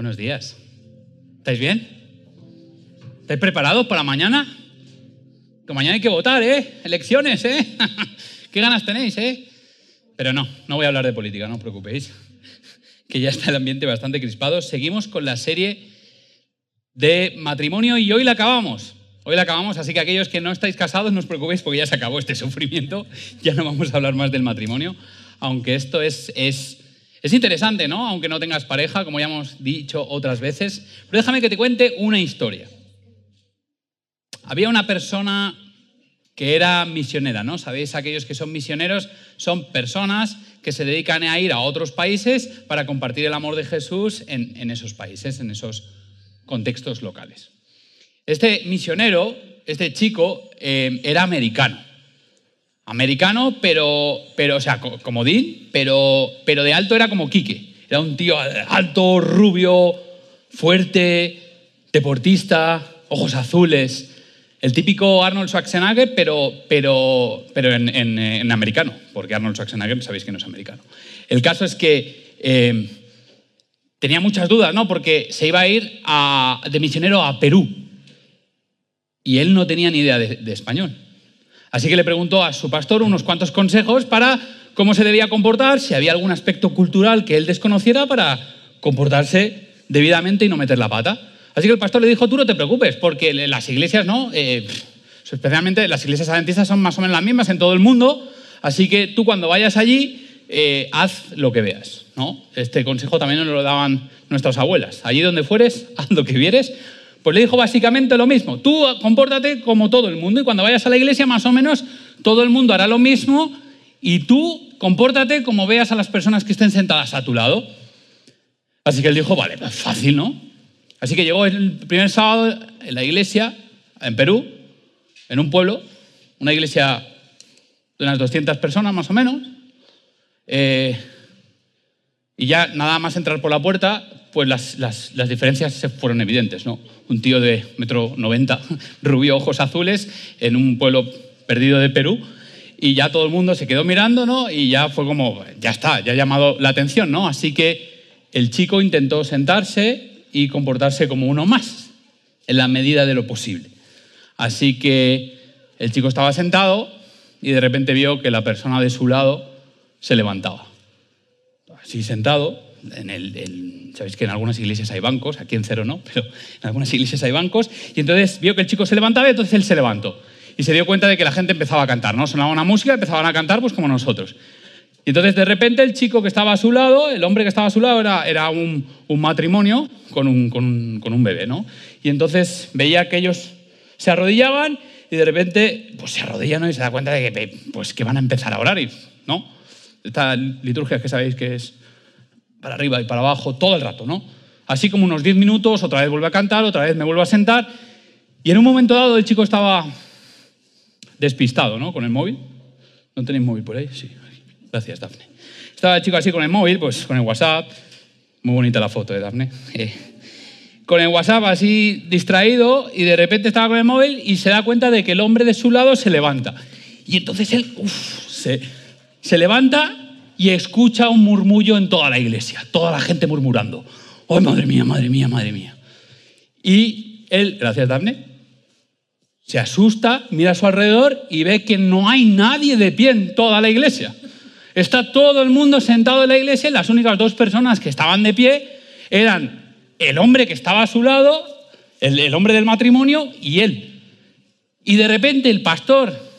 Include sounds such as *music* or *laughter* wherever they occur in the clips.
Buenos días. ¿Estáis bien? ¿Estáis preparados para mañana? Que mañana hay que votar, ¿eh? Elecciones, ¿eh? *laughs* ¿Qué ganas tenéis, eh? Pero no, no voy a hablar de política, no os preocupéis, *laughs* que ya está el ambiente bastante crispado. Seguimos con la serie de matrimonio y hoy la acabamos. Hoy la acabamos, así que aquellos que no estáis casados no os preocupéis porque ya se acabó este *laughs* sufrimiento, ya no vamos a hablar más del matrimonio, aunque esto es, es es interesante, ¿no? Aunque no tengas pareja, como ya hemos dicho otras veces. Pero déjame que te cuente una historia. Había una persona que era misionera, ¿no? Sabéis, aquellos que son misioneros son personas que se dedican a ir a otros países para compartir el amor de Jesús en, esos países, en esos contextos locales. Este misionero, este chico, eh, era americano americano, pero, pero o sea, comodín, pero, pero de alto era como Quique. Era un tío alto, rubio, fuerte, deportista, ojos azules. El típico Arnold Schwarzenegger, pero, pero, pero en, americano, porque Arnold Schwarzenegger sabéis que no es americano. El caso es que eh, tenía muchas dudas, ¿no? Porque se iba a ir de misionero a Perú. Y él no tenía ni idea de español. Así que le preguntó a su pastor unos cuantos consejos para cómo se debía comportar, si había algún aspecto cultural que él desconociera para comportarse debidamente y no meter la pata. Así que el pastor le dijo, tú no te preocupes, porque las iglesias, ¿no? Eh, especialmente las iglesias adventistas son más o menos las mismas en todo el mundo, así que tú cuando vayas allí, eh, haz lo que veas, ¿no? Este consejo también nos lo daban nuestras abuelas. Allí donde fueres, *laughs* haz lo que vieres, pues le dijo básicamente lo mismo. Tú compórtate como todo el mundo y cuando vayas a la iglesia más o menos todo el mundo hará lo mismo y tú compórtate como veas a las personas que estén sentadas a tu lado. Así que él dijo, vale, pues fácil, ¿no? Así que llegó el primer sábado en la iglesia, en Perú, en un pueblo, una iglesia de unas 200 personas más o menos, eh, y ya nada más entrar por la puerta, pues las, las, diferencias se fueron evidentes, ¿no? Un tío de metro 90, *laughs* rubio, ojos azules, en un pueblo perdido de Perú, y ya todo el mundo se quedó mirando, ¿no? Y ya fue como, ya está, ya ha llamado la atención, ¿no? Así que el chico intentó sentarse y comportarse como uno más, en la medida de lo posible. Así que el chico estaba sentado y de repente vio que la persona de su lado se levantaba. Así sentado, en el, sabéis que en algunas iglesias hay bancos, aquí en Cero no, *laughs* pero en algunas iglesias hay bancos, y entonces vio que el chico se levantaba y entonces él se levantó. Y se dio cuenta de que la gente empezaba a cantar, ¿no? Sonaba una música, empezaban a cantar pues como nosotros. Y entonces de repente el chico que estaba a su lado, el hombre que estaba a su lado era, era un, un matrimonio con un, con, con un, bebé, ¿no? Y entonces veía que ellos se arrodillaban y de repente pues se arrodillan y se da cuenta de que, pues, que van a empezar a orar, ¿no? Esta liturgia que sabéis que es para arriba y para abajo todo el rato, ¿no? Así como unos 10 minutos, otra vez vuelve a cantar, otra vez me vuelvo a sentar. Y en un momento dado el chico estaba despistado, ¿no? Con el móvil. ¿No tenéis móvil por ahí? Sí. Gracias, Dafne. Estaba el chico así con el móvil, pues con el WhatsApp. Muy bonita la foto de Dafne. Eh, con el WhatsApp así distraído y de repente estaba con el móvil y se da cuenta de que el hombre de su lado se levanta. Y entonces él se, se levanta y escucha un murmullo en toda la iglesia, toda la gente murmurando. ¡Oh, madre mía, madre mía, madre mía! Y él, gracias Daphne, se asusta, mira a su alrededor y ve que no hay nadie de pie en toda la iglesia. Está todo el mundo sentado en la iglesia y las únicas dos personas que estaban de pie eran el hombre que estaba a su lado, el, el hombre del matrimonio y él. Y de repente el pastor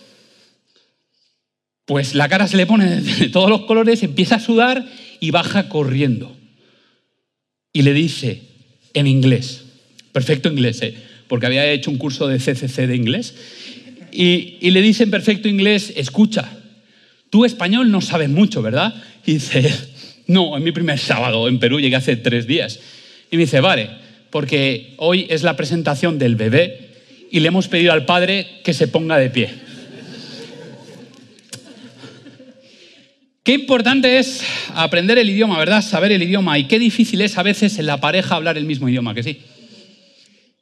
pues la cara se le pone *laughs* de todos los colores, empieza a sudar y baja corriendo. Y le dice en inglés, perfecto inglés, ¿eh? porque había hecho un curso de CCC de inglés, y, y, le dice en perfecto inglés, escucha, tú español no sabes mucho, ¿verdad? Y dice, *laughs* no, en mi primer sábado en Perú llegué hace tres días. Y me dice, vale, porque hoy es la presentación del bebé y le hemos pedido al padre que se ponga de pie. Qué importante es aprender el idioma, ¿verdad? Saber el idioma. Y qué difícil es a veces en la pareja hablar el mismo idioma, que sí.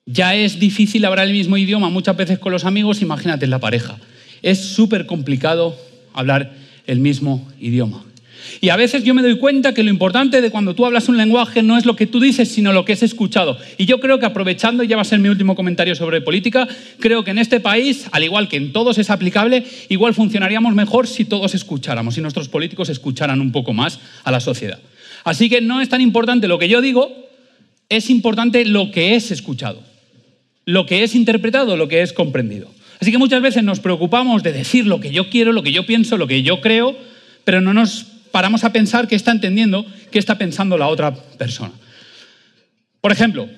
Ya es difícil hablar el mismo idioma muchas veces con los amigos, imagínate en la pareja. Es súper complicado hablar el mismo idioma. Y a veces yo me doy cuenta que lo importante de cuando tú hablas un lenguaje no es lo que tú dices, sino lo que es escuchado. Y yo creo que aprovechando, ya va a ser mi último comentario sobre política, creo que en este país, al igual que en todos es aplicable, igual funcionaríamos mejor si todos escucháramos, si nuestros políticos escucharan un poco más a la sociedad. Así que no es tan importante lo que yo digo, es importante lo que es escuchado, lo que es interpretado, lo que es comprendido. Así que muchas veces nos preocupamos de decir lo que yo quiero, lo que yo pienso, lo que yo creo, pero no nos paramos a pensar qué está entendiendo, qué está pensando la otra persona. Por ejemplo,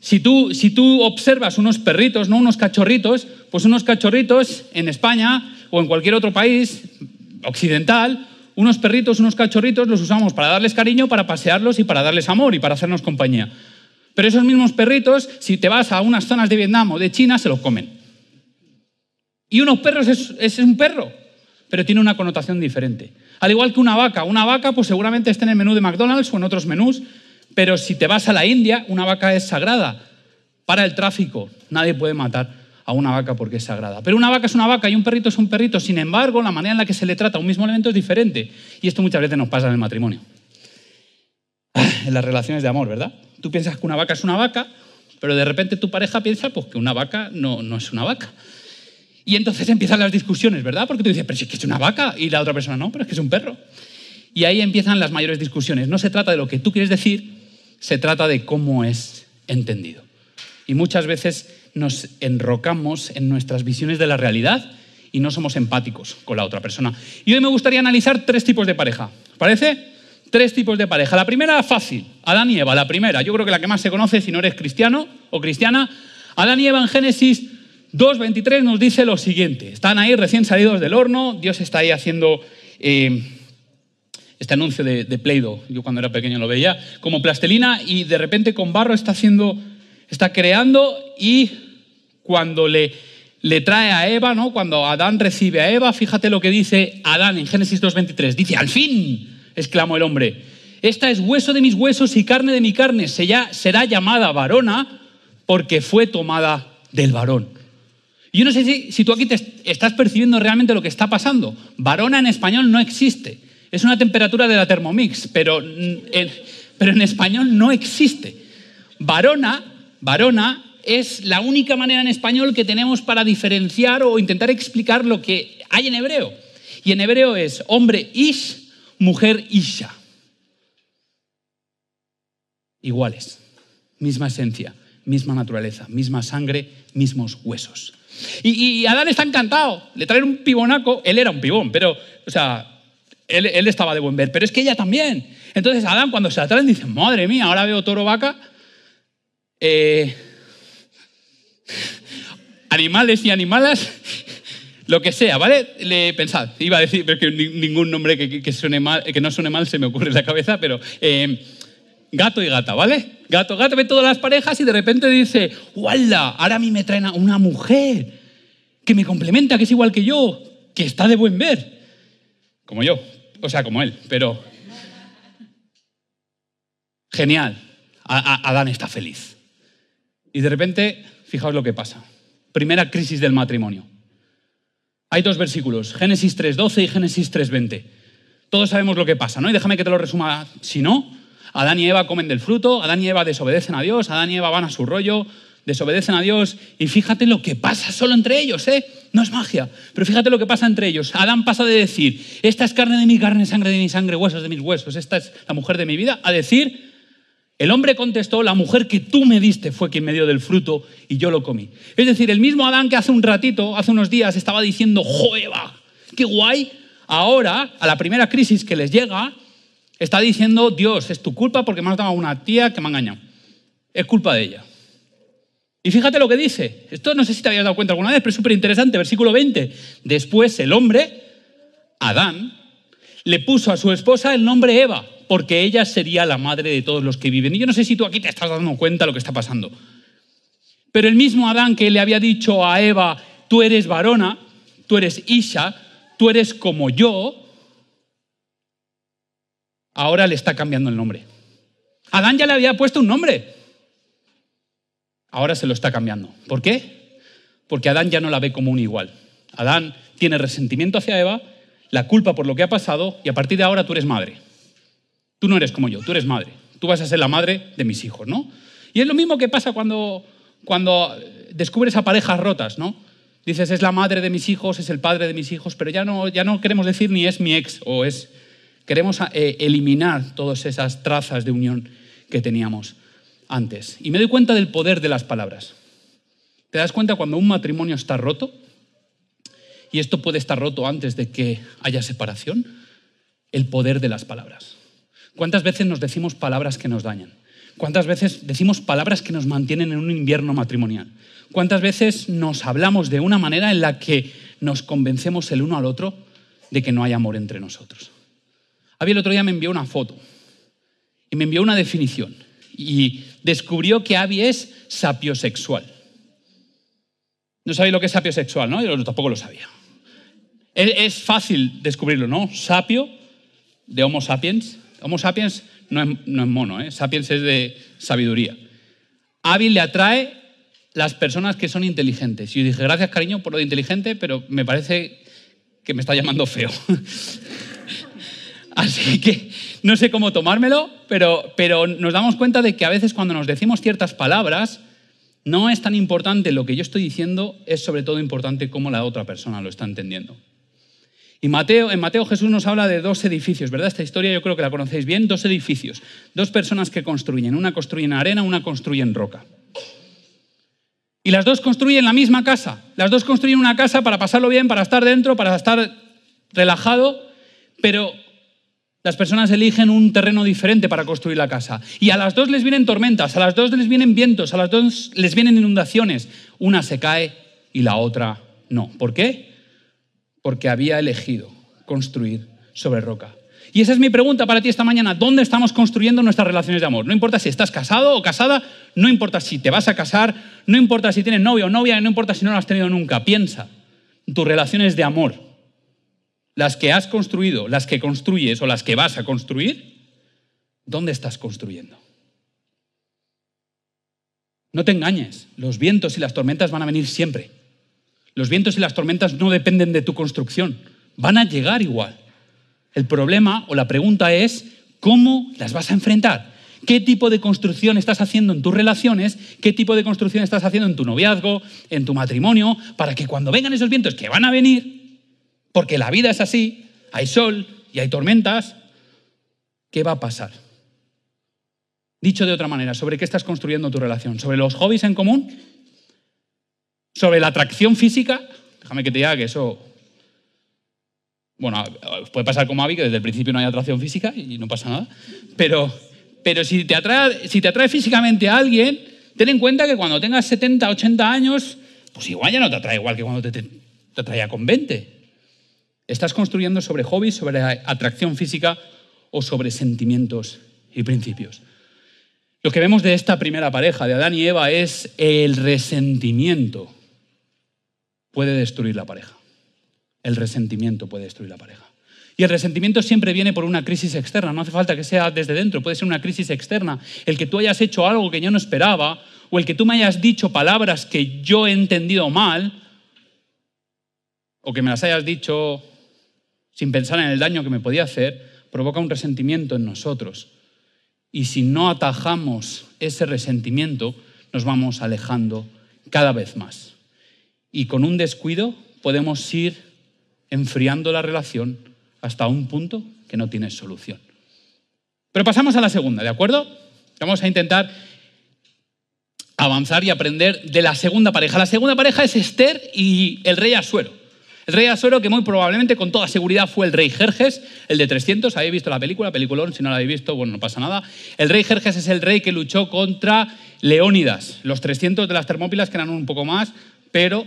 si tú, si tú observas unos perritos, no unos cachorritos, pues unos cachorritos en España o en cualquier otro país occidental, unos perritos, unos cachorritos los usamos para darles cariño, para pasearlos y para darles amor y para hacernos compañía. Pero esos mismos perritos, si te vas a unas zonas de Vietnam o de China, se los comen. Y unos perros es, un perro, pero tiene una connotación diferente. Al igual que una vaca. Una vaca, pues seguramente está en el menú de McDonald's o en otros menús, pero si te vas a la India, una vaca es sagrada. Para el tráfico, nadie puede matar a una vaca porque es sagrada. Pero una vaca es una vaca y un perrito es un perrito. Sin embargo, la manera en la que se le trata a un mismo elemento es diferente. Y esto muchas veces nos pasa en el matrimonio. En las relaciones de amor, ¿verdad? Tú piensas que una vaca es una vaca, pero de repente tu pareja piensa pues, que una vaca no, no es una vaca. Y entonces empiezan las discusiones, ¿verdad? Porque tú dices, pero si es que es una vaca, y la otra persona no, pero es que es un perro. Y ahí empiezan las mayores discusiones. No se trata de lo que tú quieres decir, se trata de cómo es entendido. Y muchas veces nos enrocamos en nuestras visiones de la realidad y no somos empáticos con la otra persona. Y hoy me gustaría analizar tres tipos de pareja. ¿Parece? Tres tipos de pareja. La primera, fácil. Adán y Eva, la primera. Yo creo que la que más se conoce si no eres cristiano o cristiana. Adán y Eva en Génesis 2.23 nos dice lo siguiente. Están ahí recién salidos del horno, Dios está ahí haciendo eh, este anuncio de, de. Yo cuando era pequeño lo veía como plastelina y de repente con barro está haciendo, está creando y cuando le, le trae a Eva, ¿no? cuando Adán recibe a Eva, fíjate lo que dice Adán en Génesis 2.23. Dice, al fin, exclamó el hombre, esta es hueso de mis huesos y carne de mi carne, será llamada varona porque fue tomada del varón. Yo no sé si, tú aquí te estás percibiendo realmente lo que está pasando. Varona en español no existe. Es una temperatura de la Thermomix, pero en, pero en español no existe. Varona, varona es la única manera en español que tenemos para diferenciar o intentar explicar lo que hay en hebreo. Y en hebreo es hombre ish, mujer isha. Iguales, misma esencia, misma naturaleza, misma sangre, mismos huesos. Y, Adán está encantado, le traen un pibonaco, él era un pibón, pero, o sea, él, estaba de buen ver, pero es que ella también. Entonces Adán cuando se la traen dice, madre mía, ahora veo toro vaca, eh, animales y animalas, lo que sea, ¿vale? Le, pensad, iba a decir, pero que ningún nombre que, suene mal, que no suene mal se me ocurre en la cabeza, pero eh, gato y gata, ¿vale? Gato, gato ve todas las parejas y de repente dice, ¡Wala! Ahora a mí me traen una mujer que me complementa, que es igual que yo, que está de buen ver. Como yo, o sea, como él, pero... Genial. Adán está feliz. Y de repente, fijaos lo que pasa. Primera crisis del matrimonio. Hay dos versículos, Génesis 3.12 y Génesis 3.20. Todos sabemos lo que pasa, ¿no? Y déjame que te lo resuma. Si no, Adán y Eva comen del fruto, Adán y Eva desobedecen a Dios, Adán y Eva van a su rollo, desobedecen a Dios y fíjate lo que pasa solo entre ellos, ¿eh? No es magia, pero fíjate lo que pasa entre ellos. Adán pasa de decir, esta es carne de mi carne, sangre de mi sangre, huesos de mis huesos, esta es la mujer de mi vida, a decir, el hombre contestó, la mujer que tú me diste fue quien me dio del fruto y yo lo comí. Es decir, el mismo Adán que hace un ratito, hace unos días, estaba diciendo, jo, Eva, qué guay, ahora, a la primera crisis que les llega, está diciendo, Dios, es tu culpa porque me has dado a una tía que me ha engañado. Es culpa de ella. Y fíjate lo que dice. Esto no sé si te habías dado cuenta alguna vez, pero es súper interesante. Versículo 20. Después el hombre, Adán, le puso a su esposa el nombre Eva, porque ella sería la madre de todos los que viven. Y yo no sé si tú aquí te estás dando cuenta de lo que está pasando. Pero el mismo Adán que le había dicho a Eva, tú eres varona, tú eres Isha, tú eres como yo, ahora le está cambiando el nombre. Adán ya le había puesto un nombre. Ahora se lo está cambiando. ¿Por qué? Porque Adán ya no la ve como un igual. Adán tiene resentimiento hacia Eva la culpa por lo que ha pasado y a partir de ahora tú eres madre. Tú no eres como yo, tú eres madre. Tú vas a ser la madre de mis hijos, ¿no? Y es lo mismo que pasa cuando, cuando descubres a parejas rotas, ¿no? Dices, es la madre de mis hijos, es el padre de mis hijos, pero ya no, ya no queremos decir ni es mi ex o es... Queremos eh, eliminar todas esas trazas de unión que teníamos antes. Y me doy cuenta del poder de las palabras. ¿Te das cuenta cuando un matrimonio está roto? Y esto puede estar roto antes de que haya separación. El poder de las palabras. ¿Cuántas veces nos decimos palabras que nos dañan? ¿Cuántas veces decimos palabras que nos mantienen en un invierno matrimonial? ¿Cuántas veces nos hablamos de una manera en la que nos convencemos el uno al otro de que no hay amor entre nosotros? Avi el otro día me envió una foto y me envió una definición y descubrió que Avi es sapiosexual. No sabéis lo que es sapiosexual, ¿no? Yo tampoco lo sabía. Es fácil descubrirlo, ¿no? Sapio, de Homo sapiens. Homo sapiens no es, mono, ¿eh? sapiens es de sabiduría. Hábil le atrae las personas que son inteligentes. Y yo dije, gracias cariño por lo de inteligente, pero me parece que me está llamando feo. *laughs* Así que no sé cómo tomármelo, pero, pero nos damos cuenta de que a veces cuando nos decimos ciertas palabras, no es tan importante lo que yo estoy diciendo, es sobre todo importante cómo la otra persona lo está entendiendo. Y Mateo, en Mateo Jesús nos habla de dos edificios, ¿verdad? Esta historia yo creo que la conocéis bien, dos edificios, dos personas que construyen, una construye en arena, una construye en roca. Y las dos construyen la misma casa, las dos construyen una casa para pasarlo bien, para estar dentro, para estar relajado, pero las personas eligen un terreno diferente para construir la casa. Y a las dos les vienen tormentas, a las dos les vienen vientos, a las dos les vienen inundaciones. Una se cae y la otra no. ¿Por qué? porque había elegido construir sobre roca. Y esa es mi pregunta para ti esta mañana. ¿Dónde estamos construyendo nuestras relaciones de amor? No importa si estás casado o casada, no importa si te vas a casar, no importa si tienes novio o novia, no importa si no lo has tenido nunca. Piensa en tus relaciones de amor, las que has construido, las que construyes o las que vas a construir, ¿dónde estás construyendo? No te engañes, los vientos y las tormentas van a venir siempre. Los vientos y las tormentas no dependen de tu construcción, van a llegar igual. El problema o la pregunta es, ¿cómo las vas a enfrentar? ¿Qué tipo de construcción estás haciendo en tus relaciones? ¿Qué tipo de construcción estás haciendo en tu noviazgo, en tu matrimonio? Para que cuando vengan esos vientos que van a venir, porque la vida es así, hay sol y hay tormentas, ¿qué va a pasar? Dicho de otra manera, ¿sobre qué estás construyendo tu relación? ¿Sobre los hobbies en común? Sobre la atracción física, déjame que te diga que eso, bueno, puede pasar como Avi, que desde el principio no hay atracción física y no pasa nada, pero, pero si, te atrae, si te atrae físicamente a alguien, ten en cuenta que cuando tengas 70, 80 años, pues igual ya no te atrae igual que cuando te, te, te atraía con 20. Estás construyendo sobre hobbies, sobre atracción física o sobre sentimientos y principios. Lo que vemos de esta primera pareja, de Adán y Eva, es el resentimiento puede destruir la pareja. El resentimiento puede destruir la pareja. Y el resentimiento siempre viene por una crisis externa, no hace falta que sea desde dentro, puede ser una crisis externa. El que tú hayas hecho algo que yo no esperaba, o el que tú me hayas dicho palabras que yo he entendido mal, o que me las hayas dicho sin pensar en el daño que me podía hacer, provoca un resentimiento en nosotros. Y si no atajamos ese resentimiento, nos vamos alejando cada vez más y con un descuido podemos ir enfriando la relación hasta un punto que no tiene solución. Pero pasamos a la segunda, ¿de acuerdo? Vamos a intentar avanzar y aprender de la segunda pareja. La segunda pareja es Esther y el rey Asuero. El rey Asuero, que muy probablemente, con toda seguridad, fue el rey Jerjes, el de 300. Habéis visto la película, peliculón, si no la habéis visto, bueno, no pasa nada. El rey Jerjes es el rey que luchó contra Leónidas, los 300 de las Termópilas, que eran un poco más, pero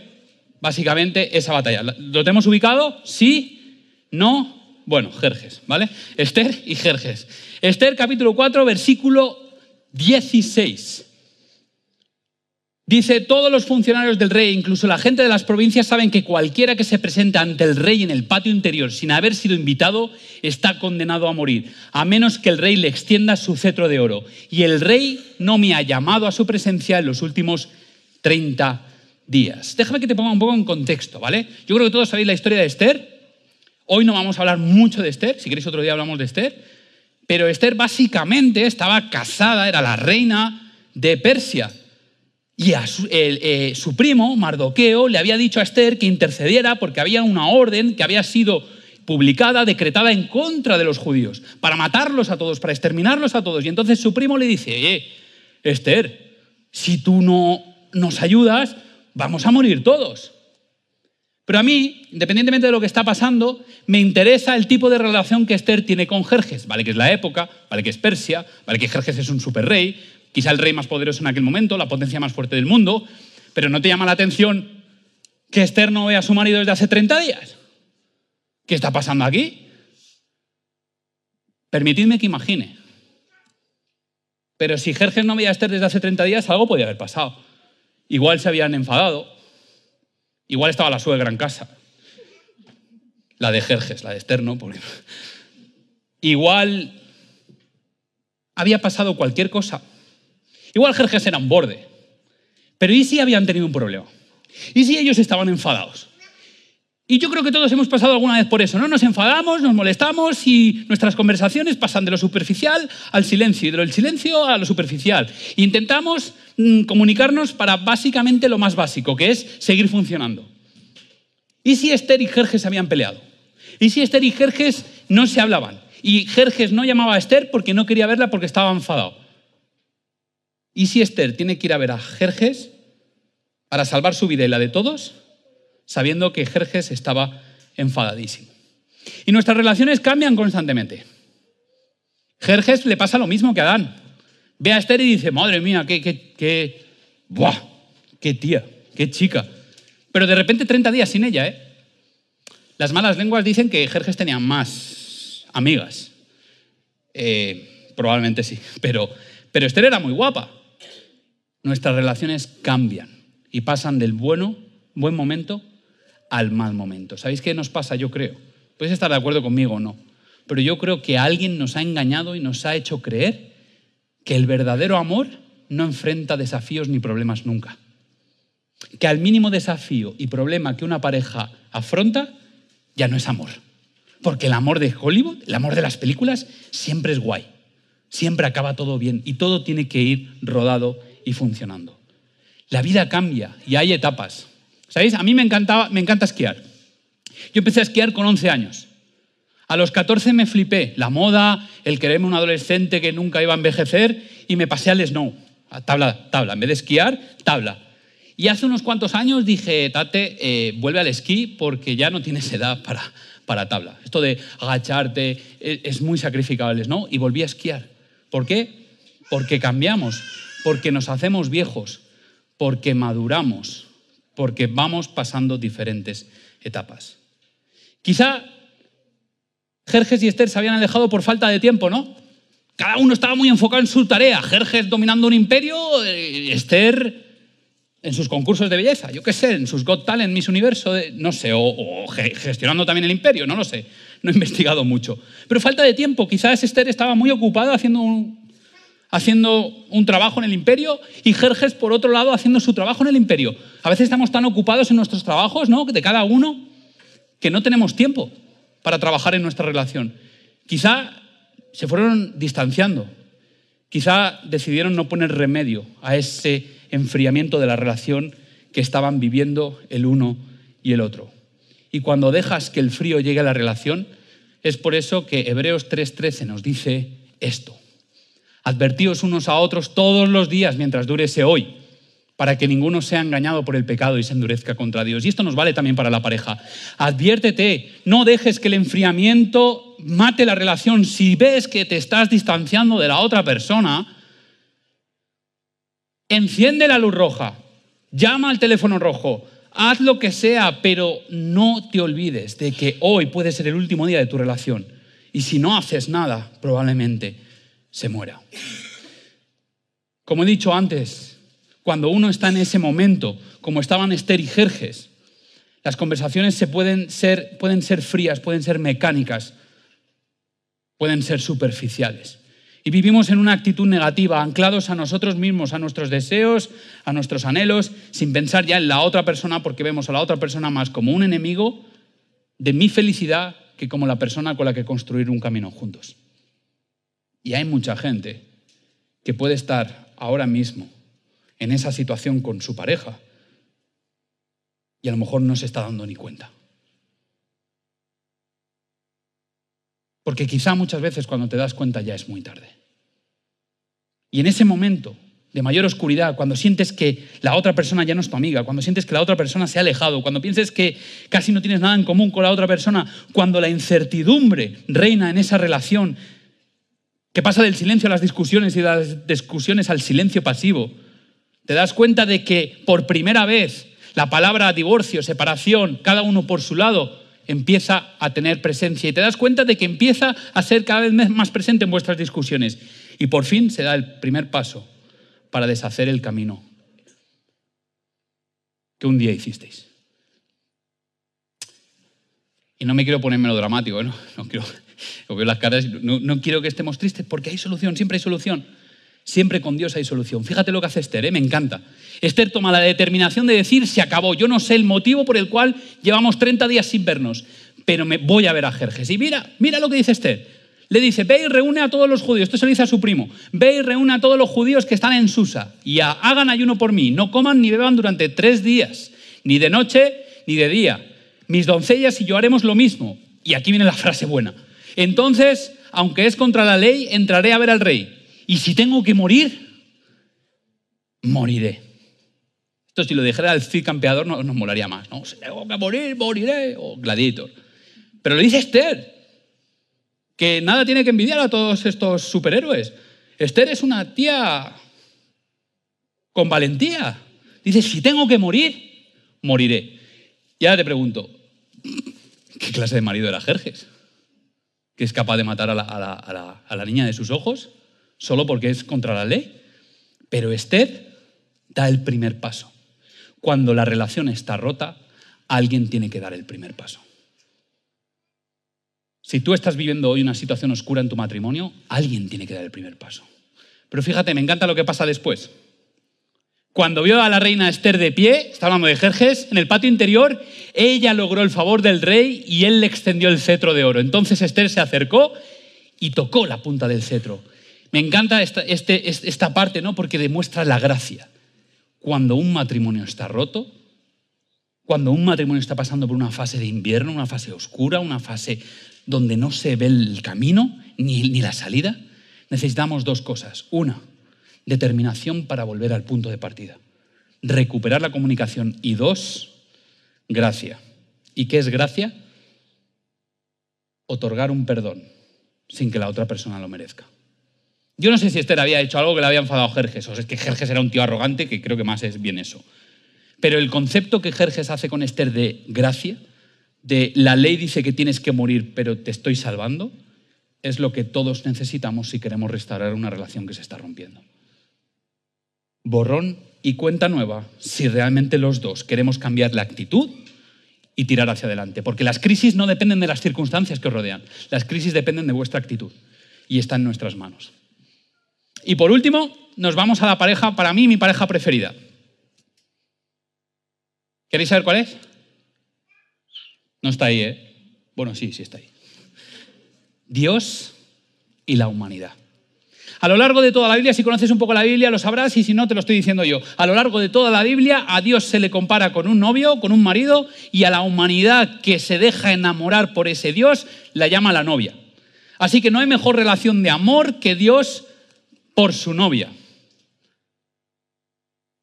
básicamente esa batalla. ¿Lo tenemos ubicado? ¿Sí? ¿No? Bueno, Jerjes, ¿vale? Esther y Jerjes. Esther capítulo 4, versículo 16. Dice, todos los funcionarios del rey, incluso la gente de las provincias, saben que cualquiera que se presenta ante el rey en el patio interior sin haber sido invitado está condenado a morir, a menos que el rey le extienda su cetro de oro. Y el rey no me ha llamado a su presencia en los últimos 30 días. Déjame que te ponga un poco en contexto, ¿vale? Yo creo que todos sabéis la historia de Esther. Hoy no vamos a hablar mucho de Esther, si queréis otro día hablamos de Esther, pero Esther básicamente estaba casada, era la reina de Persia. Y a su, eh, su, primo, Mardoqueo, le había dicho a Esther que intercediera porque había una orden que había sido publicada, decretada en contra de los judíos, para matarlos a todos, para exterminarlos a todos. Y entonces su primo le dice, oye, Esther, si tú no nos ayudas, vamos a morir todos. Pero a mí, independientemente de lo que está pasando, me interesa el tipo de relación que Esther tiene con Jerjes. Vale que es la época, vale que es Persia, vale que Jerjes es un superrey, quizá el rey más poderoso en aquel momento, la potencia más fuerte del mundo, pero ¿no te llama la atención que Esther no ve a su marido desde hace 30 días? ¿Qué está pasando aquí? Permitidme que imagine. Pero si Jerjes no veía a Esther desde hace 30 días, algo podía haber pasado. Igual se habían enfadado, Igual estaba la suegra en casa. La de Jerjes, la de Esther, ¿no? Igual había pasado cualquier cosa. Igual Jerjes era un borde. Pero ¿y si habían tenido un problema? ¿Y si ellos estaban enfadados? Y yo creo que todos hemos pasado alguna vez por eso, ¿no? Nos enfadamos, nos molestamos y nuestras conversaciones pasan de lo superficial al silencio y de lo silencio a lo superficial. intentamos mm, comunicarnos para básicamente lo más básico, que es seguir funcionando. ¿Y si Esther y Jerjes habían peleado? ¿Y si Esther y Jerjes no se hablaban? Y Jerjes no llamaba a Esther porque no quería verla porque estaba enfadado. ¿Y si Esther tiene que ir a ver a Jerjes para salvar su vida y la de todos? sabiendo que Jerjes estaba enfadadísimo. Y nuestras relaciones cambian constantemente. Jerjes le pasa lo mismo que a Adán. Ve a Esther y dice, madre mía, qué, qué, qué, buah, qué tía, qué chica. Pero de repente 30 días sin ella, ¿eh? Las malas lenguas dicen que Jerjes tenía más amigas. Eh, probablemente sí, pero, pero Esther era muy guapa. Nuestras relaciones cambian y pasan del bueno, buen momento al mal momento. ¿Sabéis qué nos pasa? Yo creo. Puedes estar de acuerdo conmigo o no. Pero yo creo que alguien nos ha engañado y nos ha hecho creer que el verdadero amor no enfrenta desafíos ni problemas nunca. Que al mínimo desafío y problema que una pareja afronta, ya no es amor. Porque el amor de Hollywood, el amor de las películas, siempre es guay. Siempre acaba todo bien y todo tiene que ir rodado y funcionando. La vida cambia y hay etapas. ¿Sabéis? A mí me, encantaba, me encanta esquiar. Yo empecé a esquiar con 11 años. A los 14 me flipé la moda, el quererme un adolescente que nunca iba a envejecer y me pasé al snow, a tabla, tabla. En vez de esquiar, tabla. Y hace unos cuantos años dije, Tate, eh, vuelve al esquí porque ya no tienes edad para, para tabla. Esto de agacharte e, es muy sacrificable, ¿no? Y volví a esquiar. ¿Por qué? Porque cambiamos, porque nos hacemos viejos, porque maduramos, porque vamos pasando diferentes etapas. Quizá Jerjes y Esther se habían alejado por falta de tiempo, ¿no? Cada uno estaba muy enfocado en su tarea. Jerjes dominando un imperio, eh, Esther en sus concursos de belleza, yo qué sé, en sus Got Talent, Miss Universo, no sé, o, o, gestionando también el imperio, no lo sé, no he investigado mucho. Pero falta de tiempo, quizás Esther estaba muy ocupada haciendo un, haciendo un trabajo en el imperio y Jerjes, por otro lado, haciendo su trabajo en el imperio. A veces estamos tan ocupados en nuestros trabajos, ¿no? De cada uno, que no tenemos tiempo para trabajar en nuestra relación. Quizá se fueron distanciando, quizá decidieron no poner remedio a ese enfriamiento de la relación que estaban viviendo el uno y el otro. Y cuando dejas que el frío llegue a la relación, es por eso que Hebreos 3:13 nos dice esto. Advertíos unos a otros todos los días mientras dure ese hoy, para que ninguno sea engañado por el pecado y se endurezca contra Dios. Y esto nos vale también para la pareja. Adviértete, no dejes que el enfriamiento mate la relación. Si ves que te estás distanciando de la otra persona, enciende la luz roja, llama al teléfono rojo, haz lo que sea, pero no te olvides de que hoy puede ser el último día de tu relación. Y si no haces nada, probablemente se muera. Como he dicho antes, cuando uno está en ese momento, como estaban Esther y Jerjes, las conversaciones se pueden, ser, pueden ser frías, pueden ser mecánicas, pueden ser superficiales. Y vivimos en una actitud negativa, anclados a nosotros mismos, a nuestros deseos, a nuestros anhelos, sin pensar ya en la otra persona, porque vemos a la otra persona más como un enemigo de mi felicidad que como la persona con la que construir un camino juntos. Y hay mucha gente que puede estar ahora mismo en esa situación con su pareja y a lo mejor no se está dando ni cuenta. Porque quizá muchas veces cuando te das cuenta ya es muy tarde. Y en ese momento de mayor oscuridad, cuando sientes que la otra persona ya no es tu amiga, cuando sientes que la otra persona se ha alejado, cuando pienses que casi no tienes nada en común con la otra persona, cuando la incertidumbre reina en esa relación, que pasa del silencio a las discusiones y de las discusiones al silencio pasivo, te das cuenta de que por primera vez la palabra divorcio, separación, cada uno por su lado, empieza a tener presencia y te das cuenta de que empieza a ser cada vez más presente en vuestras discusiones. Y por fin se da el primer paso para deshacer el camino que un día hicisteis. Y no me quiero poner melodramático, ¿no? no quiero, *laughs* veo las caras, no, no quiero que estemos tristes porque hay solución, siempre hay solución. Siempre con Dios hay solución. Fíjate lo que hace Esther, ¿eh? me encanta. Esther toma la determinación de decir, se acabó. Yo no sé el motivo por el cual llevamos 30 días sin vernos, pero me voy a ver a Jerjes. Y mira, mira lo que dice Esther. Le dice, ve y reúne a todos los judíos. Esto se lo dice a su primo. Ve y reúne a todos los judíos que están en Susa y hagan ayuno por mí. No coman ni beban durante tres días, ni de noche ni de día. Mis doncellas y yo haremos lo mismo. Y aquí viene la frase buena. Entonces, aunque es contra la ley, entraré a ver al rey y si tengo que morir, moriré. Esto si lo dijera el Cid campeador no, nos molaría más, ¿no? Si tengo que morir, moriré, o Gladiator. Pero lo dice Esther, que nada tiene que envidiar a todos estos superhéroes. Esther es una tía con valentía. Dice, si tengo que morir, moriré. Y ahora te pregunto, ¿qué clase de marido era Jerjes? ¿Que es capaz de matar a la, niña de sus ojos? solo porque es contra la ley. Pero Esther da el primer paso. Cuando la relación está rota, alguien tiene que dar el primer paso. Si tú estás viviendo hoy una situación oscura en tu matrimonio, alguien tiene que dar el primer paso. Pero fíjate, me encanta lo que pasa después. Cuando vio a la reina Esther de pie, está hablando de Jerjes, en el patio interior, ella logró el favor del rey y él le extendió el cetro de oro. Entonces Esther se acercó y tocó la punta del cetro. Me encanta esta, este, esta parte, ¿no? Porque demuestra la gracia. Cuando un matrimonio está roto, cuando un matrimonio está pasando por una fase de invierno, una fase oscura, una fase donde no se ve el camino ni, ni la salida, necesitamos dos cosas. Una, determinación para volver al punto de partida. Recuperar la comunicación. Y dos, gracia. ¿Y qué es gracia? Otorgar un perdón sin que la otra persona lo merezca. Yo no sé si Esther había hecho algo que le había enfadado a Jerjes, o es que Jerjes era un tío arrogante, que creo que más es bien eso. Pero el concepto que Jerjes hace con Esther de gracia, de la ley dice que tienes que morir, pero te estoy salvando, es lo que todos necesitamos si queremos restaurar una relación que se está rompiendo. Borrón y cuenta nueva si realmente los dos queremos cambiar la actitud y tirar hacia adelante. Porque las crisis no dependen de las circunstancias que os rodean, las crisis dependen de vuestra actitud y está en nuestras manos. Y por último, nos vamos a la pareja, para mí mi pareja preferida. ¿Queréis saber cuál es? No está ahí, ¿eh? Bueno, sí, sí está ahí. Dios y la humanidad. A lo largo de toda la Biblia, si conoces un poco la Biblia, lo sabrás y si no, te lo estoy diciendo yo. A lo largo de toda la Biblia, a Dios se le compara con un novio, con un marido, y a la humanidad que se deja enamorar por ese Dios, la llama la novia. Así que no hay mejor relación de amor que Dios por su novia.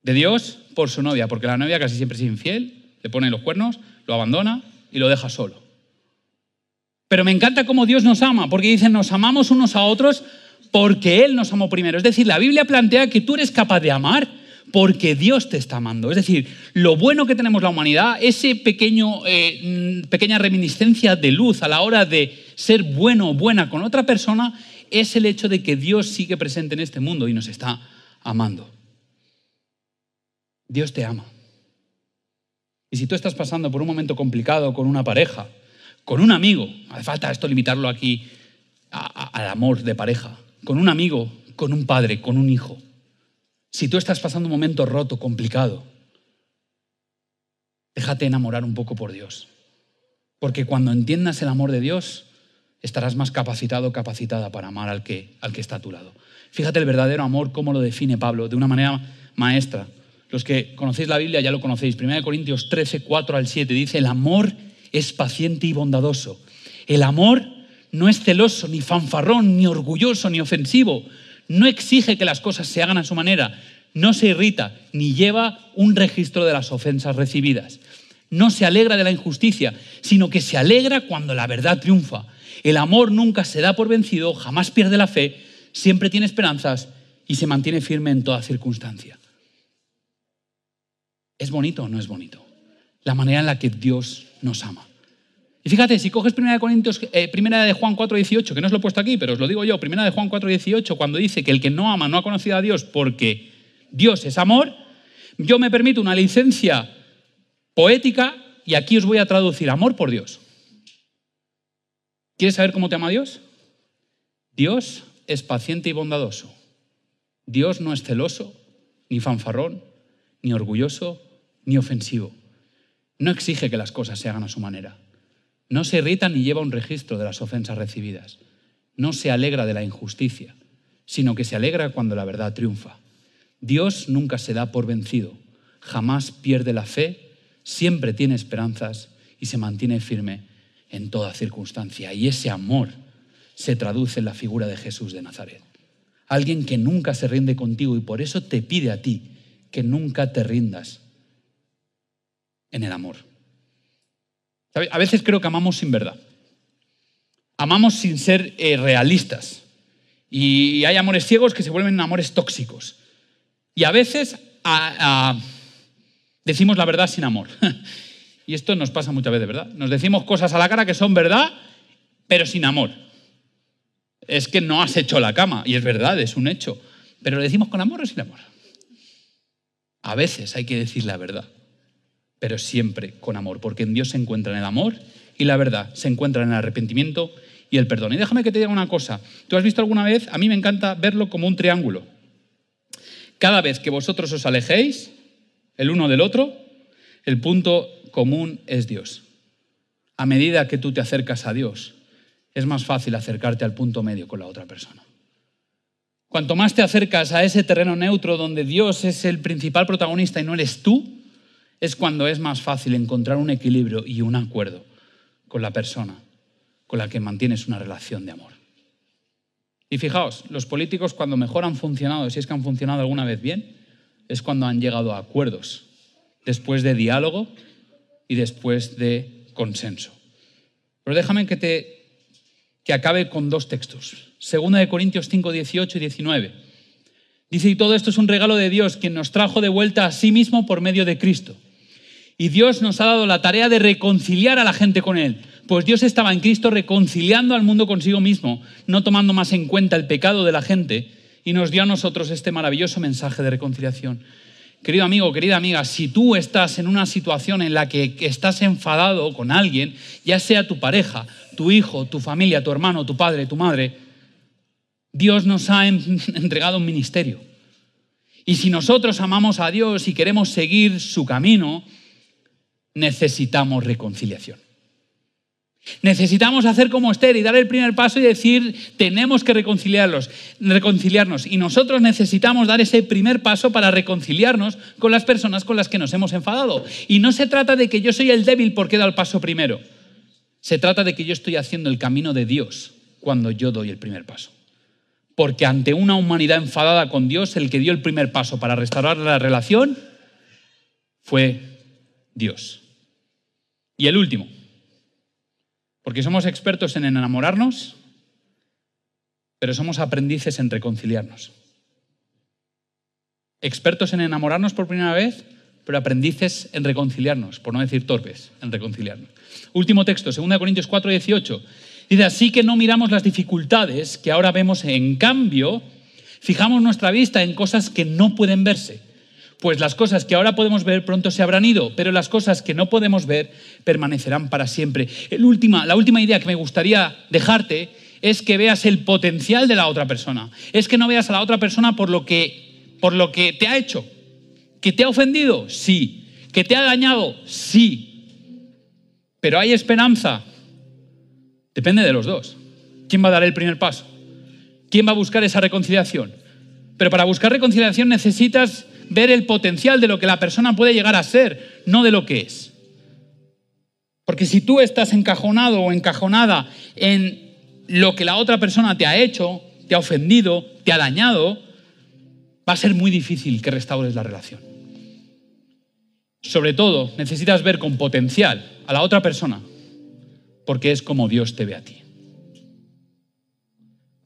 De Dios por su novia, porque la novia casi siempre es infiel, le pone los cuernos, lo abandona y lo deja solo. Pero me encanta cómo Dios nos ama, porque dice, nos amamos unos a otros porque Él nos amó primero. Es decir, la Biblia plantea que tú eres capaz de amar porque Dios te está amando. Es decir, lo bueno que tenemos la humanidad, ese pequeño, eh, pequeña reminiscencia de luz a la hora de ser bueno o buena con otra persona, es el hecho de que Dios sigue presente en este mundo y nos está amando. Dios te ama. Y si tú estás pasando por un momento complicado con una pareja, con un amigo, hace falta esto limitarlo aquí al amor de pareja, con un amigo, con un padre, con un hijo. Si tú estás pasando un momento roto, complicado, déjate enamorar un poco por Dios. Porque cuando entiendas el amor de Dios, estarás más capacitado, capacitada para amar al que, al que está a tu lado. Fíjate el verdadero amor, cómo lo define Pablo, de una manera maestra. Los que conocéis la Biblia ya lo conocéis. 1 Corintios 13, 4 al 7 dice, el amor es paciente y bondadoso. El amor no es celoso, ni fanfarrón, ni orgulloso, ni ofensivo. No exige que las cosas se hagan a su manera. No se irrita, ni lleva un registro de las ofensas recibidas. No se alegra de la injusticia, sino que se alegra cuando la verdad triunfa. El amor nunca se da por vencido, jamás pierde la fe, siempre tiene esperanzas y se mantiene firme en toda circunstancia. ¿Es bonito o no es bonito? La manera en la que Dios nos ama. Y fíjate, si coges primera de eh, Juan 4:18, que no os lo he puesto aquí, pero os lo digo yo, primera de Juan 4:18, cuando dice que el que no ama no ha conocido a Dios porque Dios es amor, yo me permito una licencia poética y aquí os voy a traducir amor por Dios. ¿Quieres saber cómo te ama Dios? Dios es paciente y bondadoso. Dios no es celoso, ni fanfarrón, ni orgulloso, ni ofensivo. No exige que las cosas se hagan a su manera. No se irrita ni lleva un registro de las ofensas recibidas. No se alegra de la injusticia, sino que se alegra cuando la verdad triunfa. Dios nunca se da por vencido, jamás pierde la fe, siempre tiene esperanzas y se mantiene firme en toda circunstancia. Y ese amor se traduce en la figura de Jesús de Nazaret. Alguien que nunca se rinde contigo y por eso te pide a ti que nunca te rindas en el amor. A veces creo que amamos sin verdad. Amamos sin ser eh, realistas. Y hay amores ciegos que se vuelven amores tóxicos. Y a veces decimos la verdad sin amor. *laughs* y esto nos pasa muchas veces, ¿verdad? Nos decimos cosas a la cara que son verdad, pero sin amor. Es que no has hecho la cama, y es verdad, es un hecho. Pero lo decimos con amor o sin amor. A veces hay que decir la verdad pero siempre con amor, porque en Dios se encuentran el amor y la verdad, se encuentran el arrepentimiento y el perdón. Y déjame que te diga una cosa, ¿tú has visto alguna vez? A mí me encanta verlo como un triángulo. Cada vez que vosotros os alejéis el uno del otro, el punto común es Dios. A medida que tú te acercas a Dios, es más fácil acercarte al punto medio con la otra persona. Cuanto más te acercas a ese terreno neutro donde Dios es el principal protagonista y no eres tú, es cuando es más fácil encontrar un equilibrio y un acuerdo con la persona con la que mantienes una relación de amor. Y fijaos, los políticos cuando mejor han funcionado, si es que han funcionado alguna vez bien, es cuando han llegado a acuerdos, después de diálogo y después de consenso. Pero déjame que te que acabe con dos textos. Segunda de Corintios 5, 18 y 19. Dice, y todo esto es un regalo de Dios, quien nos trajo de vuelta a sí mismo por medio de Cristo y Dios nos ha dado la tarea de reconciliar a la gente con Él. Pues Dios estaba en Cristo reconciliando al mundo consigo mismo, no tomando más en cuenta el pecado de la gente, y nos dio a nosotros este maravilloso mensaje de reconciliación. Querido amigo, querida amiga, si tú estás en una situación en la que estás enfadado con alguien, ya sea tu pareja, tu hijo, tu familia, tu hermano, tu padre, tu madre, Dios nos ha *laughs* entregado un ministerio. Y si nosotros amamos a Dios y queremos seguir su camino, necesitamos reconciliación. Necesitamos hacer como Esther y dar el primer paso y decir, tenemos que reconciliarlos, reconciliarnos. Y nosotros necesitamos dar ese primer paso para reconciliarnos con las personas con las que nos hemos enfadado. Y no se trata de que yo soy el débil porque he dado el paso primero. Se trata de que yo estoy haciendo el camino de Dios cuando yo doy el primer paso. Porque ante una humanidad enfadada con Dios, el que dio el primer paso para restaurar la relación fue Dios. Y el último, porque somos expertos en enamorarnos, pero somos aprendices en reconciliarnos. Expertos en enamorarnos por primera vez, pero aprendices en reconciliarnos, por no decir torpes en reconciliarnos. Último texto, 2 Corintios 4, 18. Dice, así que no miramos las dificultades que ahora vemos, en cambio, fijamos nuestra vista en cosas que no pueden verse pues las cosas que ahora podemos ver pronto se habrán ido, pero las cosas que no podemos ver permanecerán para siempre. la última idea que me gustaría dejarte es que veas el potencial de la otra persona. Es que no veas a la otra persona por lo que, te ha hecho. ¿Que te ha ofendido? Sí. ¿Que te ha dañado? Sí. Pero hay esperanza. Depende de los dos. ¿Quién va a dar el primer paso? ¿Quién va a buscar esa reconciliación? Pero para buscar reconciliación necesitas ver el potencial de lo que la persona puede llegar a ser, no de lo que es. Porque si tú estás encajonado o encajonada en lo que la otra persona te ha hecho, te ha ofendido, te ha dañado, va a ser muy difícil que restaures la relación. Sobre todo, necesitas ver con potencial a la otra persona, porque es como Dios te ve a ti.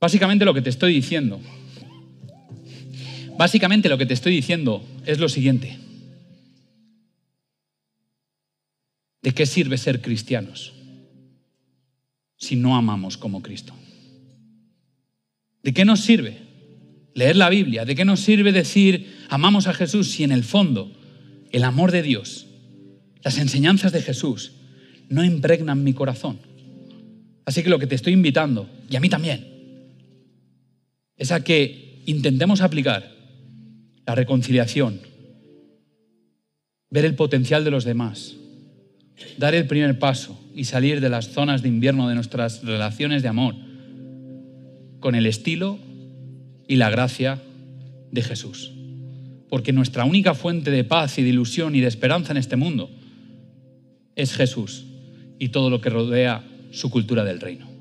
Básicamente lo que te estoy diciendo, básicamente lo que te estoy diciendo es lo siguiente. ¿De qué sirve ser cristianos si no amamos como Cristo? ¿De qué nos sirve leer la Biblia? ¿De qué nos sirve decir amamos a Jesús si en el fondo el amor de Dios, las enseñanzas de Jesús no impregnan mi corazón? Así que lo que te estoy invitando, y a mí también, es a que intentemos aplicar la reconciliación, ver el potencial de los demás, dar el primer paso y salir de las zonas de invierno de nuestras relaciones de amor con el estilo y la gracia de Jesús. Porque nuestra única fuente de paz y de ilusión y de esperanza en este mundo es Jesús y todo lo que rodea su cultura del reino.